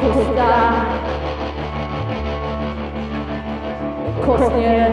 고스다 고스다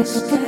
escape.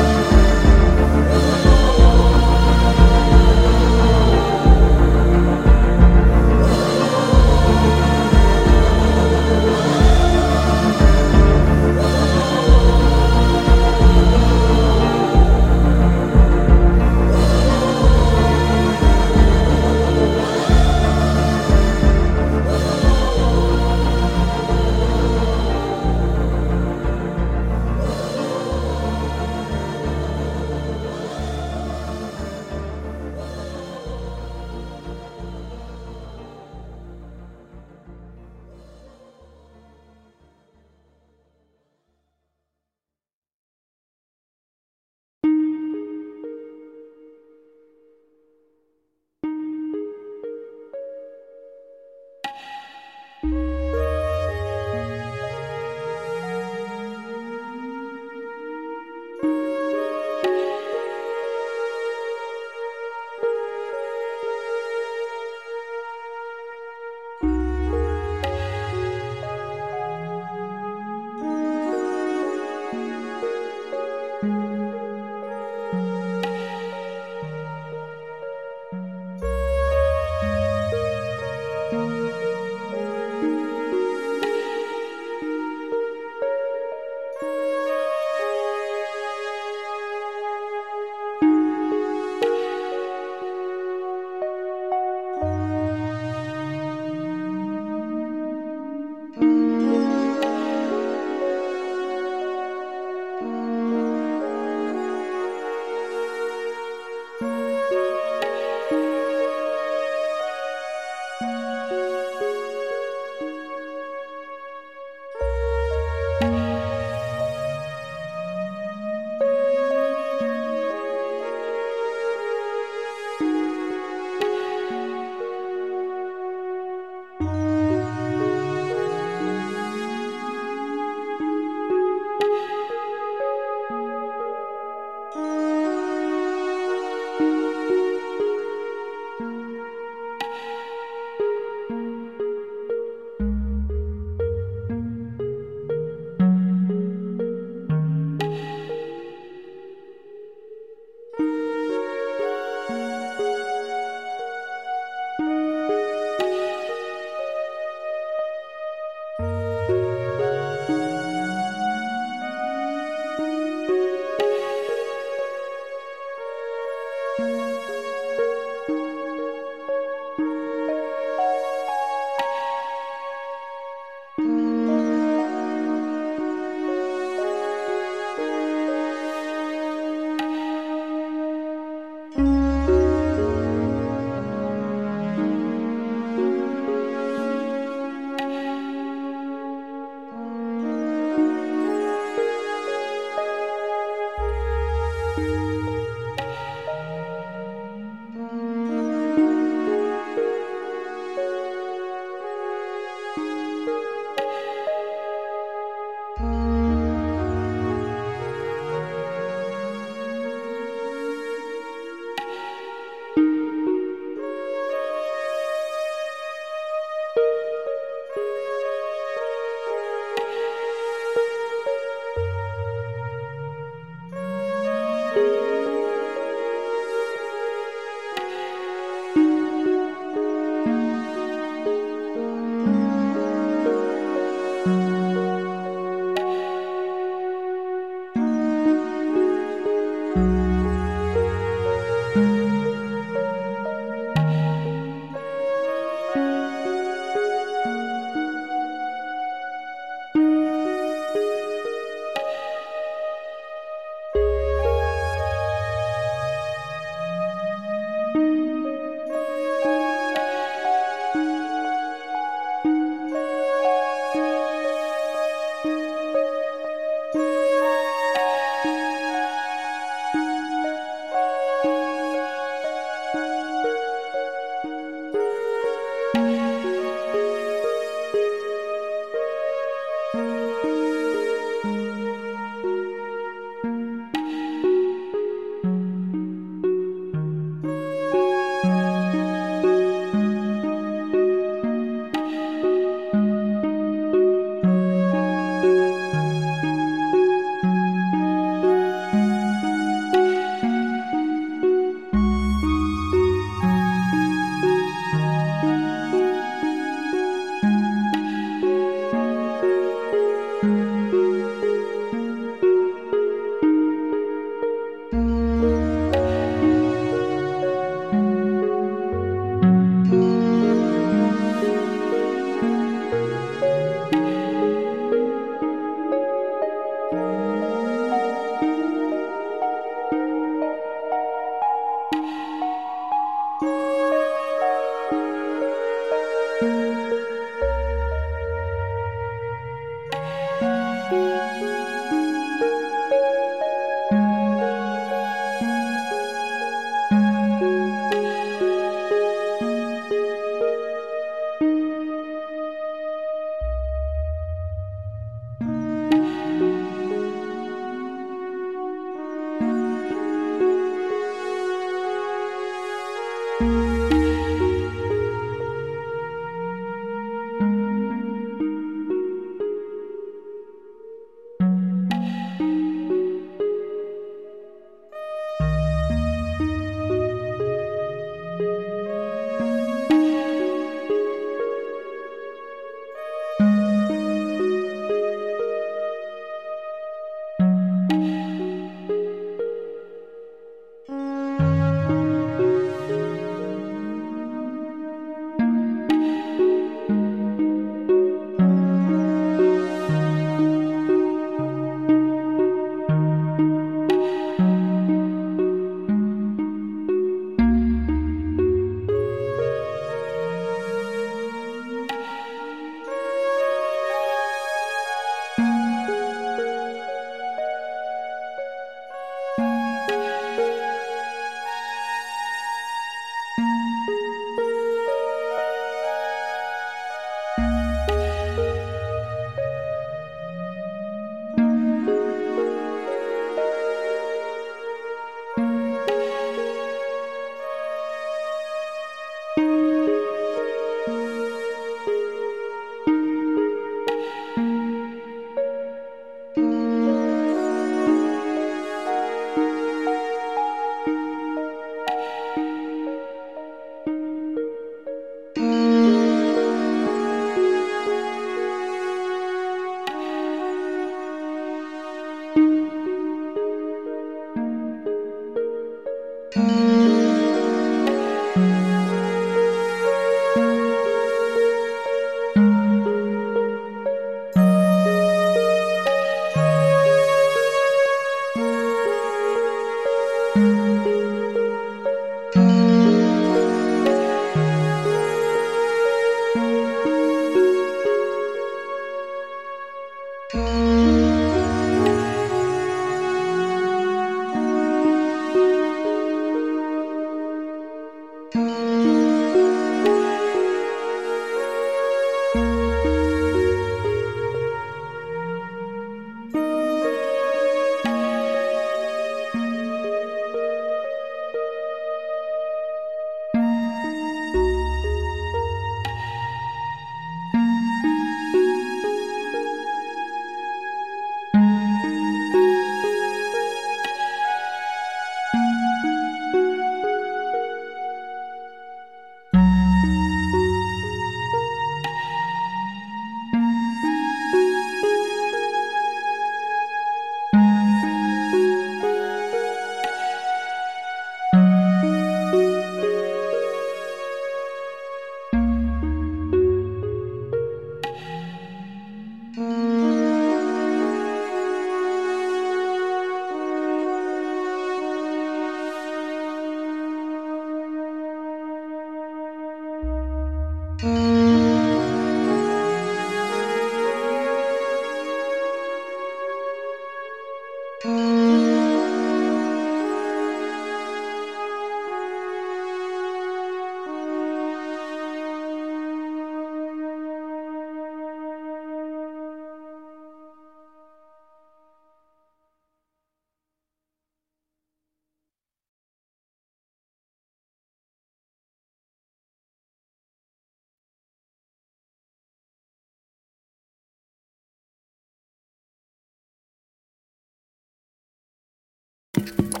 you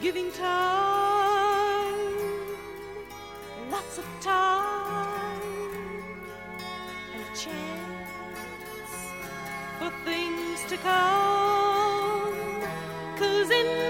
giving time, lots of time, and a chance for things to come. Cause in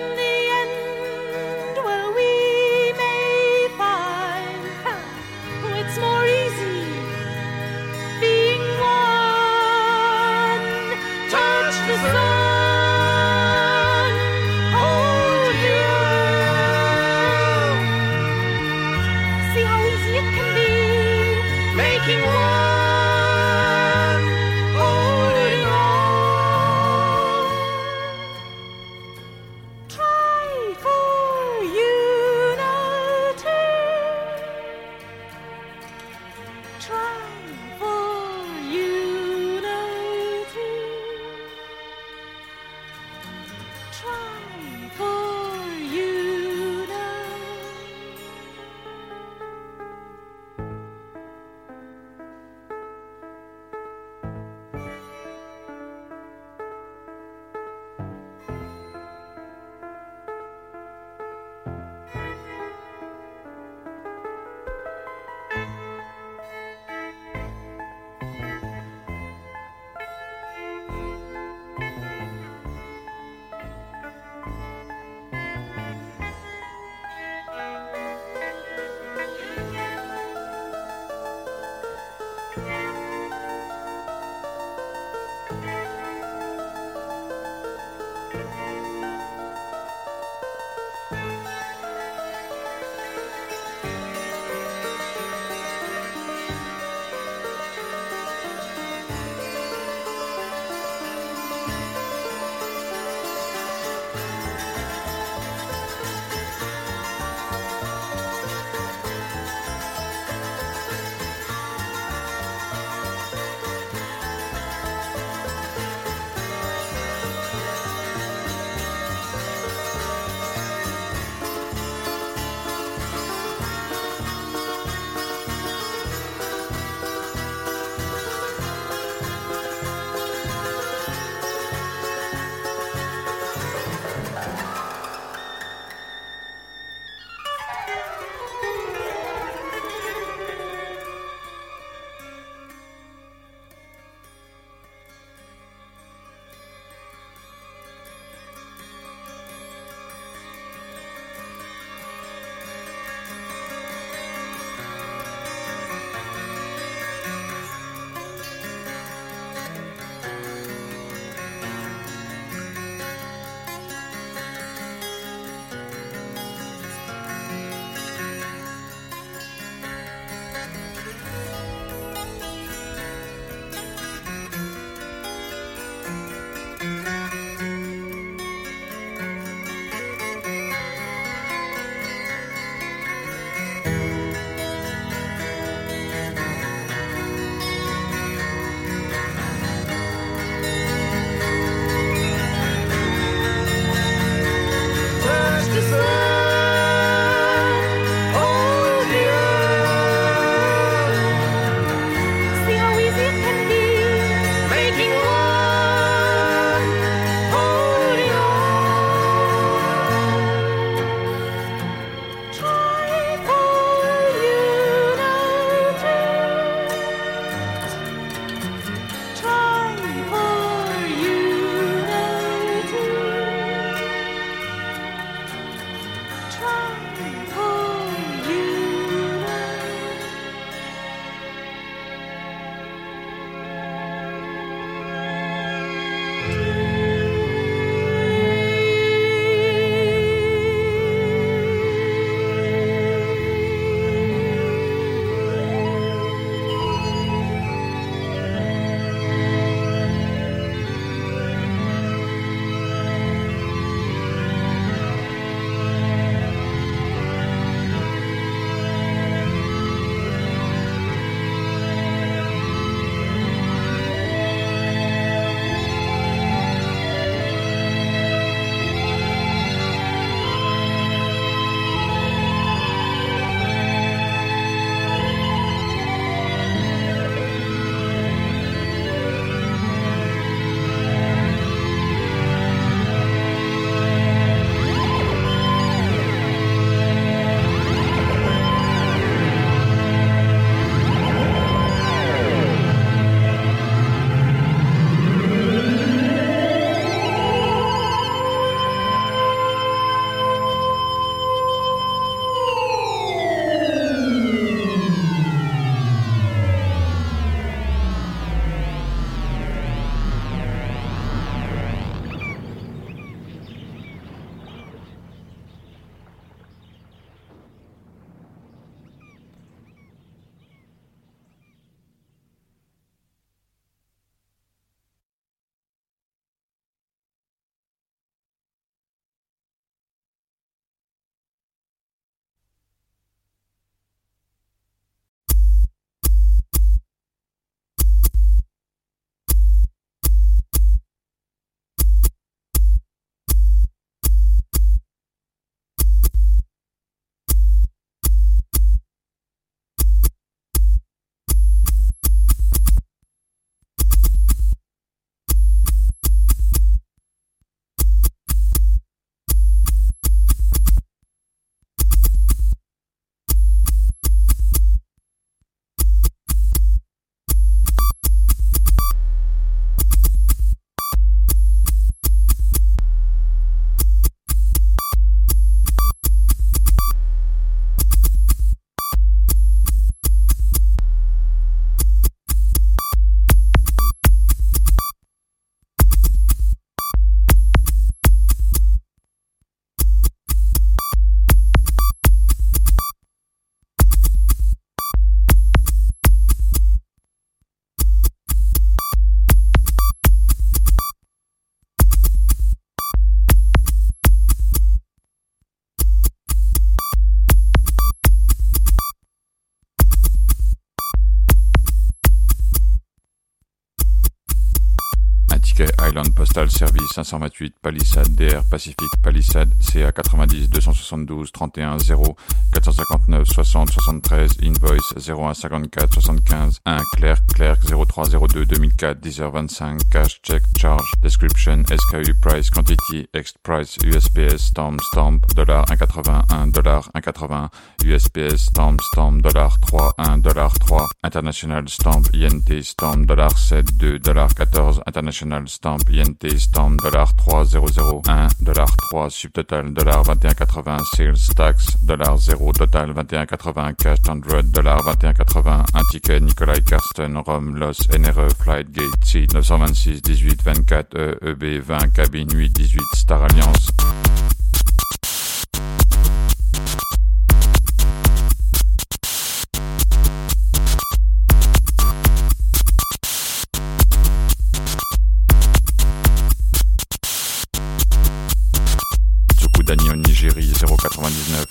Service 528 Palisade DR Pacific Palisade CA 90 272 31 0 459 60 73 Invoice 01 54 75 1 Clerc Clerc 0302 2004 10h25 Cash Check Charge Description SKU Price Quantity Ex Price USPS Stamp Stamp dollar 1,81 dollar 1,80 USPS Stamp Stamp dollar 3 1 dollar 3 International Stamp INT Stamp dollar 7 2 dollar 14 International Stamp INT Stamp dollar 3 0 1 dollar 3 Subtotal dollar 21,80 Sales Tax dollar 0 Total 21,80 Cash 100 dollar 21,80 Un ticket Nikolai Karsten Rome Los NRE Flight Gate C 926 18 24 E EB 20 Cabine 8 18 Star Alliance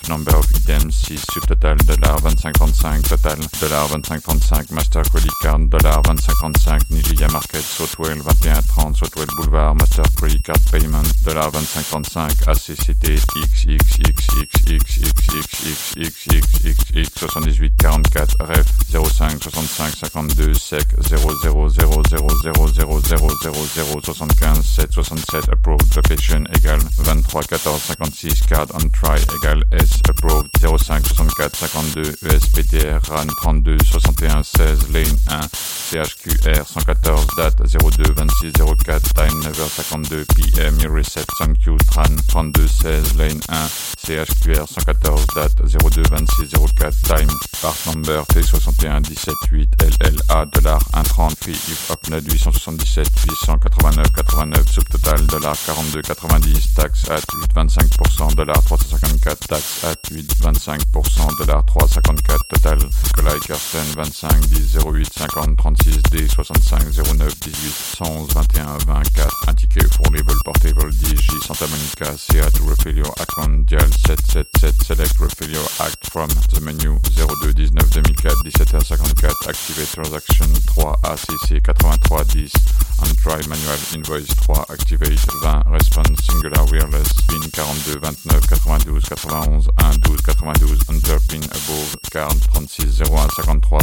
0,99 Number of items 6 Subtotal dollar 25,35 Total dollar 25,35 Master Credit Card dollar 25,35 Nigeria Market Southwell 21,30 Southwell Boulevard Master Credit Card Payment dollar 25,35 ACCT XXXXXXXXXXXX 78 44 REF 05 65 52 SEC 00000000075 7 67 Approved Location égale 23 14 50 56 card on try égale S approved 05 64 52 USPTR RAN 32 61 16 lane 1 CHQR 114 date 02 26 04 time 9h52 PM reset thank you TRAN 32 16 lane 1 CHQR 114 date 02 26 04 time part number T61 17 8 LLA dollar 130 prix if upload 877 889 89 subtotal dollar 42 90 taxe at 8 25 dollar 354 taxe at 8 25% dollar 354 total Nikolai Kersten 25 10 08 50 36 D 65 09 18 111 21 24 un ticket pour les vols portable DJ Santa Monica Seat Refilio Account Dial 777 Select Refilio Act from the menu 02 19 2004 17h54 Activate Transaction 3 ACC 83 10 on try manual invoice 3 activate 20 response singular wireless pin 42 29 92 91 1 12 92 enter pin above card 36 01 53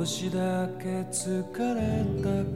少しだけ疲れた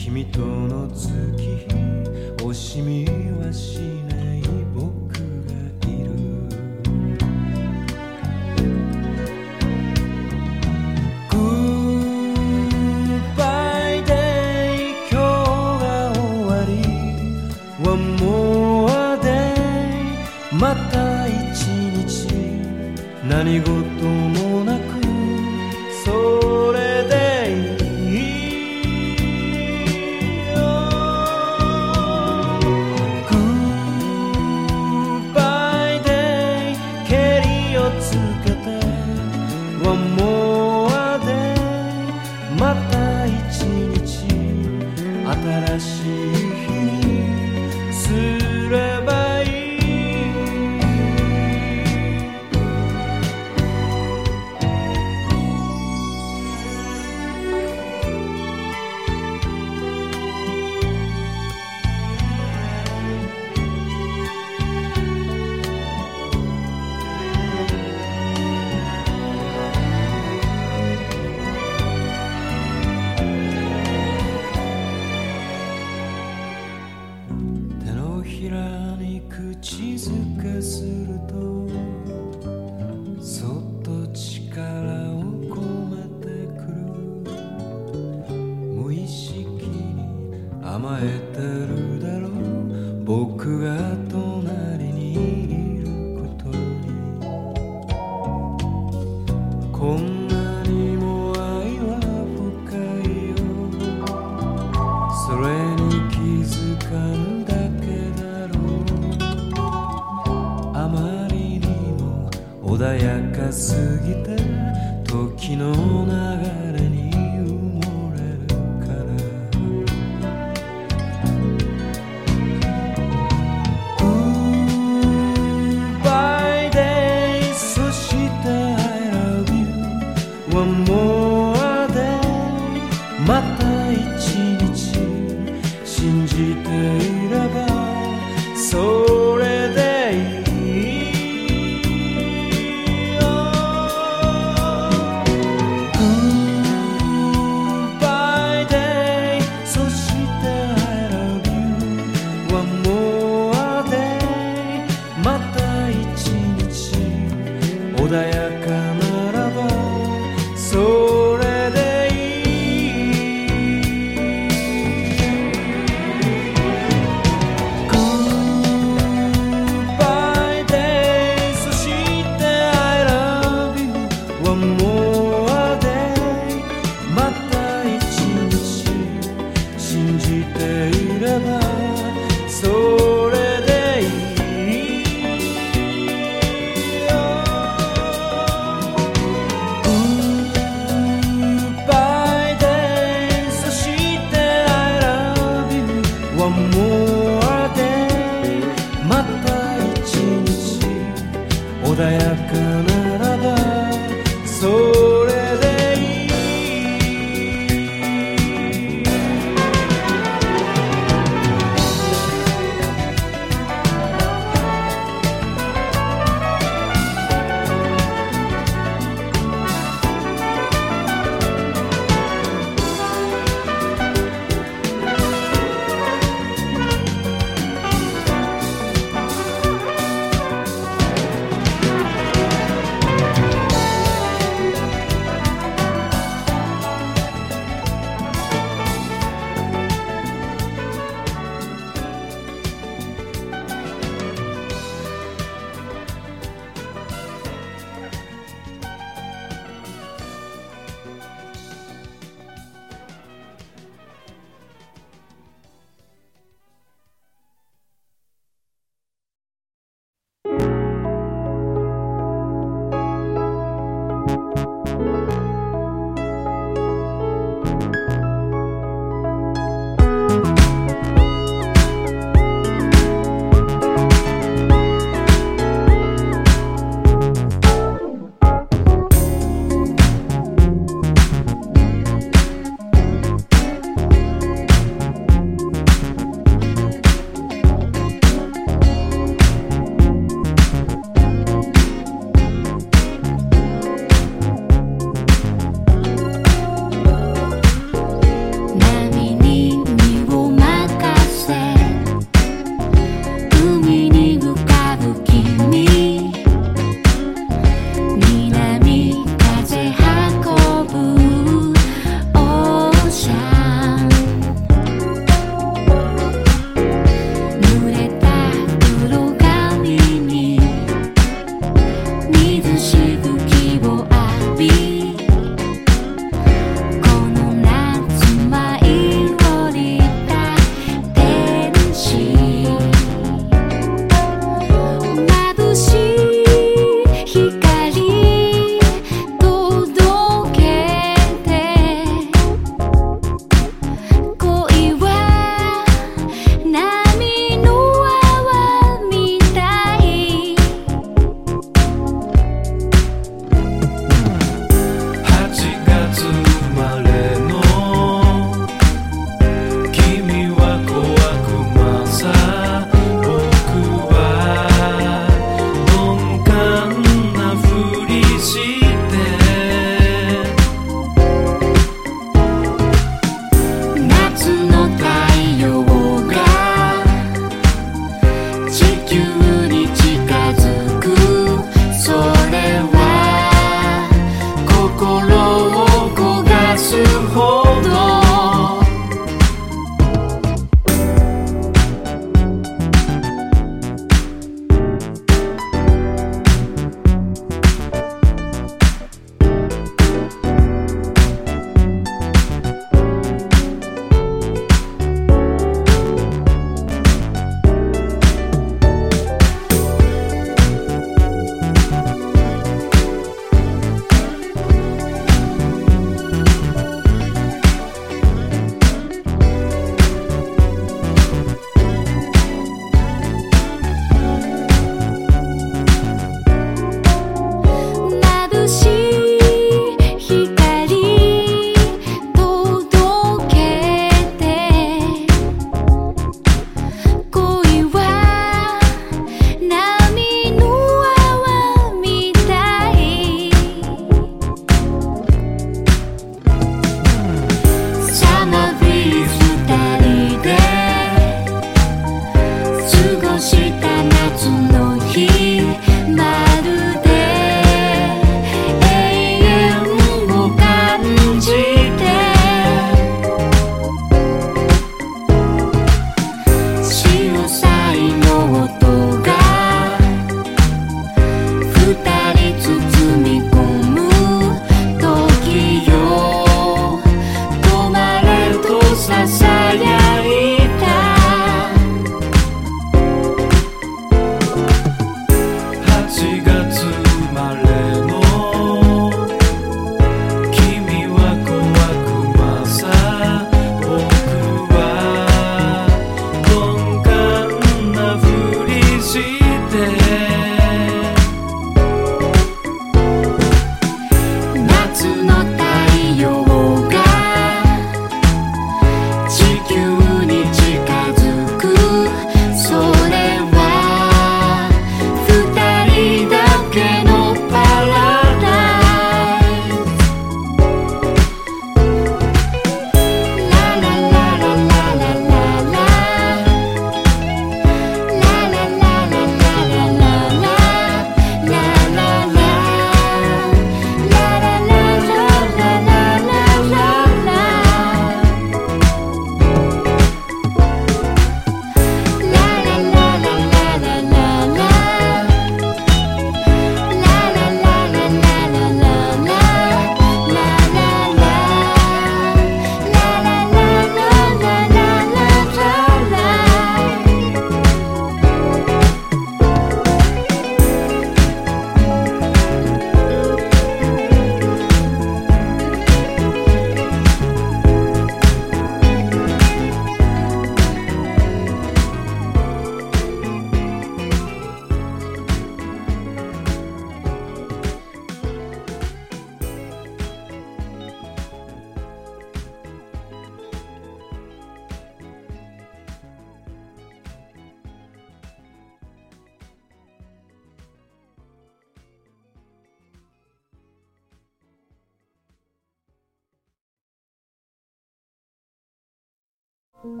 Thank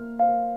you.